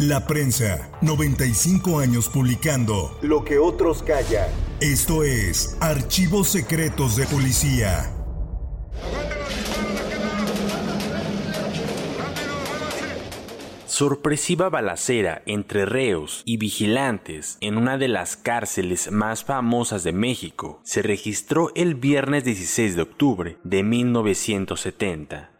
La prensa, 95 años publicando Lo que otros callan. Esto es Archivos Secretos de Policía. Sorpresiva balacera entre reos y vigilantes en una de las cárceles más famosas de México se registró el viernes 16 de octubre de 1970.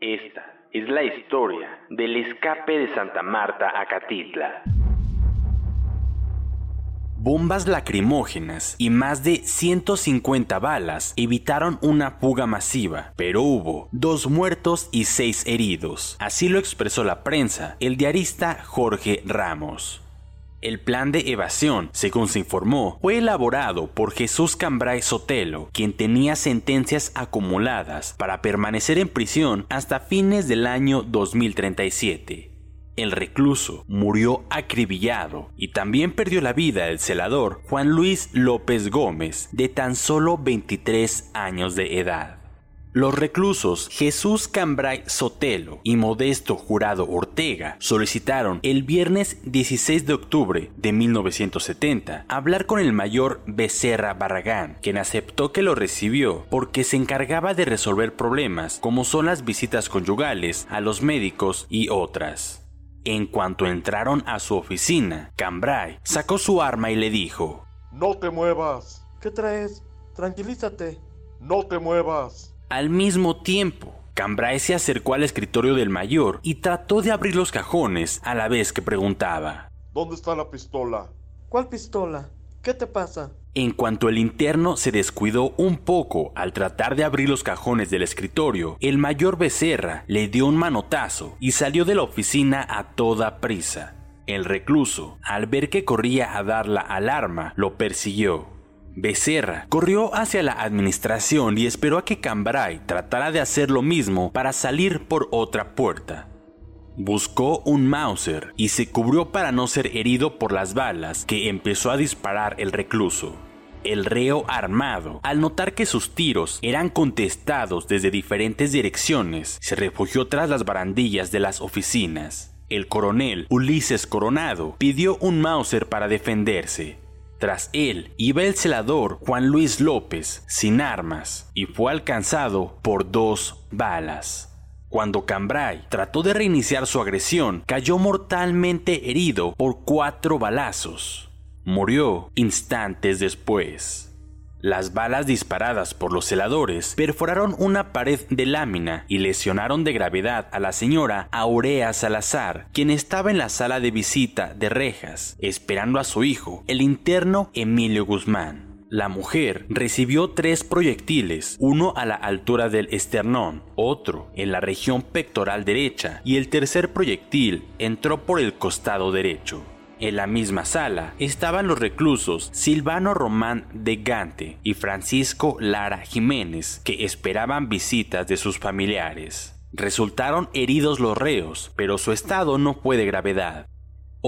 Esta es la historia del escape de Santa Marta a Catitla. Bombas lacrimógenas y más de 150 balas evitaron una fuga masiva, pero hubo dos muertos y seis heridos. Así lo expresó la prensa el diarista Jorge Ramos. El plan de evasión, según se informó, fue elaborado por Jesús Cambray Sotelo, quien tenía sentencias acumuladas para permanecer en prisión hasta fines del año 2037 el recluso murió acribillado y también perdió la vida el celador Juan Luis López Gómez, de tan solo 23 años de edad. Los reclusos Jesús Cambray Sotelo y Modesto Jurado Ortega solicitaron el viernes 16 de octubre de 1970 hablar con el mayor Becerra Barragán, quien aceptó que lo recibió porque se encargaba de resolver problemas como son las visitas conyugales a los médicos y otras. En cuanto entraron a su oficina, Cambrai sacó su arma y le dijo, No te muevas. ¿Qué traes? Tranquilízate. No te muevas. Al mismo tiempo, Cambrai se acercó al escritorio del mayor y trató de abrir los cajones a la vez que preguntaba, ¿Dónde está la pistola? ¿Cuál pistola? ¿Qué te pasa? En cuanto el interno se descuidó un poco al tratar de abrir los cajones del escritorio, el mayor Becerra le dio un manotazo y salió de la oficina a toda prisa. El recluso, al ver que corría a dar la alarma, lo persiguió. Becerra corrió hacia la administración y esperó a que Cambrai tratara de hacer lo mismo para salir por otra puerta. Buscó un Mauser y se cubrió para no ser herido por las balas que empezó a disparar el recluso. El reo armado, al notar que sus tiros eran contestados desde diferentes direcciones, se refugió tras las barandillas de las oficinas. El coronel Ulises Coronado pidió un Mauser para defenderse. Tras él iba el celador Juan Luis López, sin armas, y fue alcanzado por dos balas. Cuando Cambrai trató de reiniciar su agresión, cayó mortalmente herido por cuatro balazos. Murió instantes después. Las balas disparadas por los celadores perforaron una pared de lámina y lesionaron de gravedad a la señora Aurea Salazar, quien estaba en la sala de visita de rejas, esperando a su hijo, el interno Emilio Guzmán. La mujer recibió tres proyectiles, uno a la altura del esternón, otro en la región pectoral derecha y el tercer proyectil entró por el costado derecho. En la misma sala estaban los reclusos Silvano Román de Gante y Francisco Lara Jiménez, que esperaban visitas de sus familiares. Resultaron heridos los reos, pero su estado no fue de gravedad.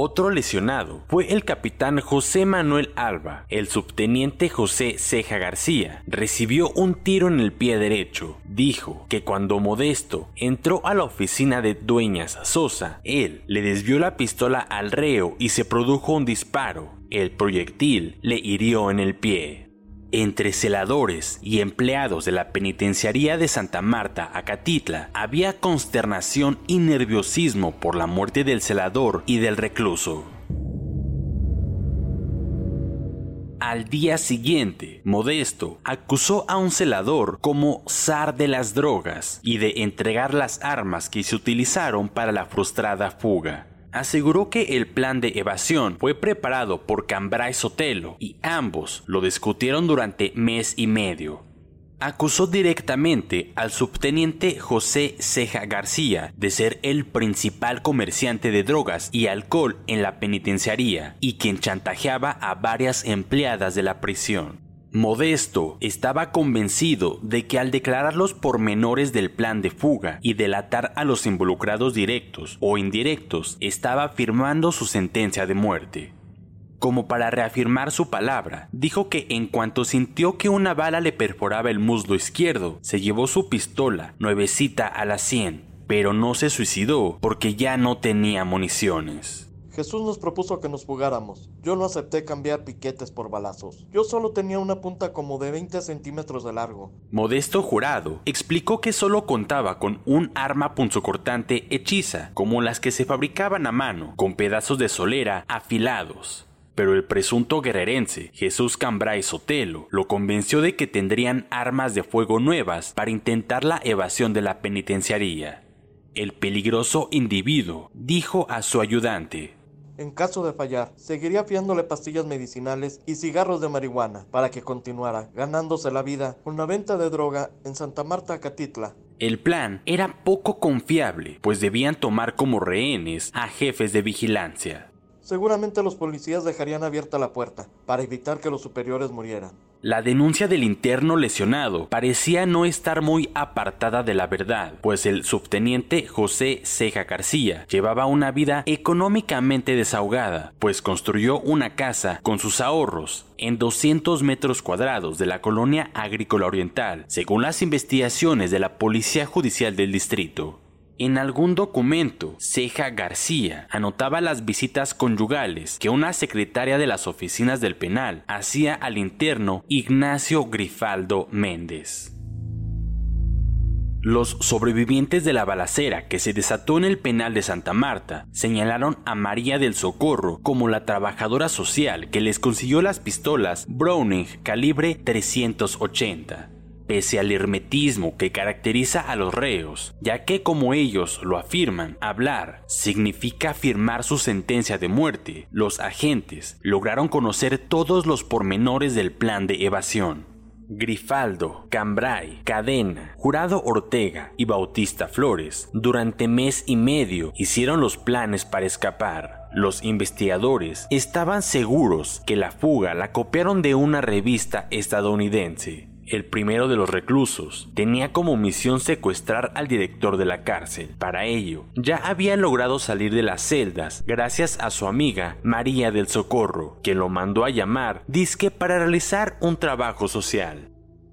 Otro lesionado fue el capitán José Manuel Alba. El subteniente José Ceja García recibió un tiro en el pie derecho. Dijo que cuando Modesto entró a la oficina de Dueñas Sosa, él le desvió la pistola al reo y se produjo un disparo. El proyectil le hirió en el pie. Entre celadores y empleados de la penitenciaría de Santa Marta, Acatitla, había consternación y nerviosismo por la muerte del celador y del recluso. Al día siguiente, Modesto acusó a un celador como zar de las drogas y de entregar las armas que se utilizaron para la frustrada fuga aseguró que el plan de evasión fue preparado por Cambrai Sotelo y ambos lo discutieron durante mes y medio. Acusó directamente al subteniente José Ceja García de ser el principal comerciante de drogas y alcohol en la penitenciaría y quien chantajeaba a varias empleadas de la prisión. Modesto estaba convencido de que al declarar los pormenores del plan de fuga y delatar a los involucrados directos o indirectos, estaba firmando su sentencia de muerte. Como para reafirmar su palabra, dijo que en cuanto sintió que una bala le perforaba el muslo izquierdo, se llevó su pistola, nuevecita a la sien, pero no se suicidó porque ya no tenía municiones. Jesús nos propuso que nos fugáramos. Yo no acepté cambiar piquetes por balazos. Yo solo tenía una punta como de 20 centímetros de largo. Modesto Jurado explicó que solo contaba con un arma punzocortante hechiza, como las que se fabricaban a mano, con pedazos de solera afilados. Pero el presunto guerrerense, Jesús Cambrai Sotelo, lo convenció de que tendrían armas de fuego nuevas para intentar la evasión de la penitenciaría. El peligroso individuo dijo a su ayudante, en caso de fallar, seguiría fiándole pastillas medicinales y cigarros de marihuana para que continuara ganándose la vida con la venta de droga en Santa Marta, Catitla. El plan era poco confiable, pues debían tomar como rehenes a jefes de vigilancia. Seguramente los policías dejarían abierta la puerta para evitar que los superiores murieran. La denuncia del interno lesionado parecía no estar muy apartada de la verdad, pues el subteniente José Ceja García llevaba una vida económicamente desahogada, pues construyó una casa con sus ahorros en 200 metros cuadrados de la colonia agrícola oriental, según las investigaciones de la Policía Judicial del Distrito. En algún documento, Ceja García anotaba las visitas conyugales que una secretaria de las oficinas del penal hacía al interno Ignacio Grifaldo Méndez. Los sobrevivientes de la balacera que se desató en el penal de Santa Marta señalaron a María del Socorro como la trabajadora social que les consiguió las pistolas Browning calibre 380 pese al hermetismo que caracteriza a los reos, ya que como ellos lo afirman, hablar significa firmar su sentencia de muerte, los agentes lograron conocer todos los pormenores del plan de evasión. Grifaldo, Cambrai, Cadena, Jurado Ortega y Bautista Flores durante mes y medio hicieron los planes para escapar. Los investigadores estaban seguros que la fuga la copiaron de una revista estadounidense el primero de los reclusos, tenía como misión secuestrar al director de la cárcel. Para ello, ya había logrado salir de las celdas gracias a su amiga María del Socorro, quien lo mandó a llamar disque para realizar un trabajo social.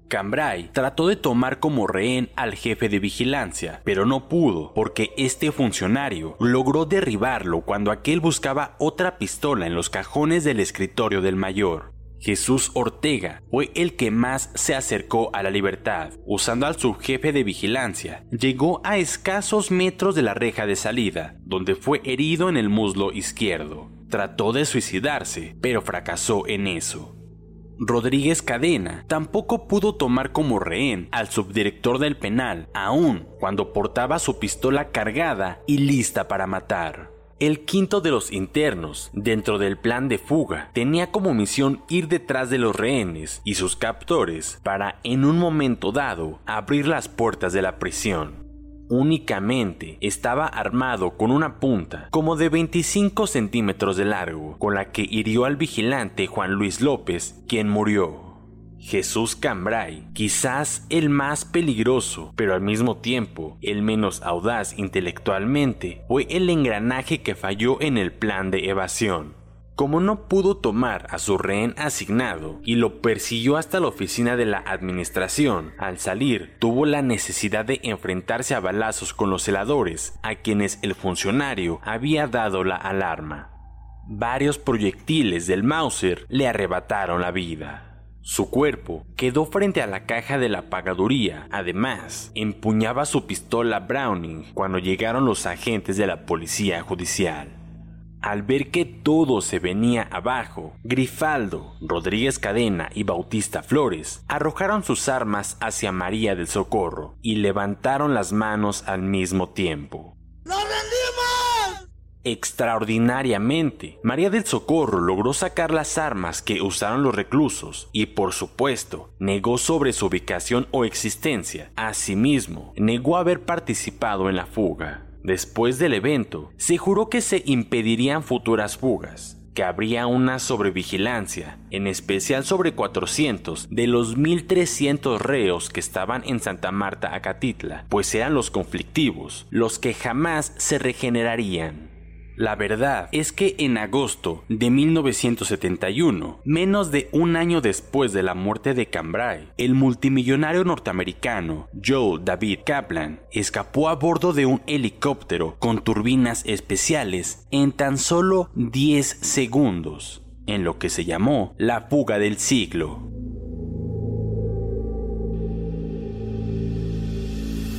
Cambrai trató de tomar como rehén al jefe de vigilancia, pero no pudo porque este funcionario logró derribarlo cuando aquel buscaba otra pistola en los cajones del escritorio del mayor. Jesús Ortega fue el que más se acercó a la libertad. Usando al subjefe de vigilancia, llegó a escasos metros de la reja de salida, donde fue herido en el muslo izquierdo. Trató de suicidarse, pero fracasó en eso. Rodríguez Cadena tampoco pudo tomar como rehén al subdirector del penal, aun cuando portaba su pistola cargada y lista para matar. El quinto de los internos, dentro del plan de fuga, tenía como misión ir detrás de los rehenes y sus captores para, en un momento dado, abrir las puertas de la prisión. Únicamente estaba armado con una punta como de 25 centímetros de largo, con la que hirió al vigilante Juan Luis López, quien murió. Jesús Cambrai, quizás el más peligroso, pero al mismo tiempo el menos audaz intelectualmente, fue el engranaje que falló en el plan de evasión. Como no pudo tomar a su rehén asignado y lo persiguió hasta la oficina de la administración, al salir tuvo la necesidad de enfrentarse a balazos con los celadores, a quienes el funcionario había dado la alarma. Varios proyectiles del Mauser le arrebataron la vida. Su cuerpo quedó frente a la caja de la pagaduría. Además, empuñaba su pistola Browning cuando llegaron los agentes de la policía judicial. Al ver que todo se venía abajo, Grifaldo, Rodríguez Cadena y Bautista Flores arrojaron sus armas hacia María del Socorro y levantaron las manos al mismo tiempo. Extraordinariamente, María del Socorro logró sacar las armas que usaron los reclusos y, por supuesto, negó sobre su ubicación o existencia. Asimismo, negó haber participado en la fuga. Después del evento, se juró que se impedirían futuras fugas, que habría una sobrevigilancia, en especial sobre 400 de los 1.300 reos que estaban en Santa Marta, Acatitla, pues eran los conflictivos, los que jamás se regenerarían. La verdad es que en agosto de 1971, menos de un año después de la muerte de Cambrai, el multimillonario norteamericano Joe David Kaplan escapó a bordo de un helicóptero con turbinas especiales en tan solo 10 segundos, en lo que se llamó la fuga del siglo.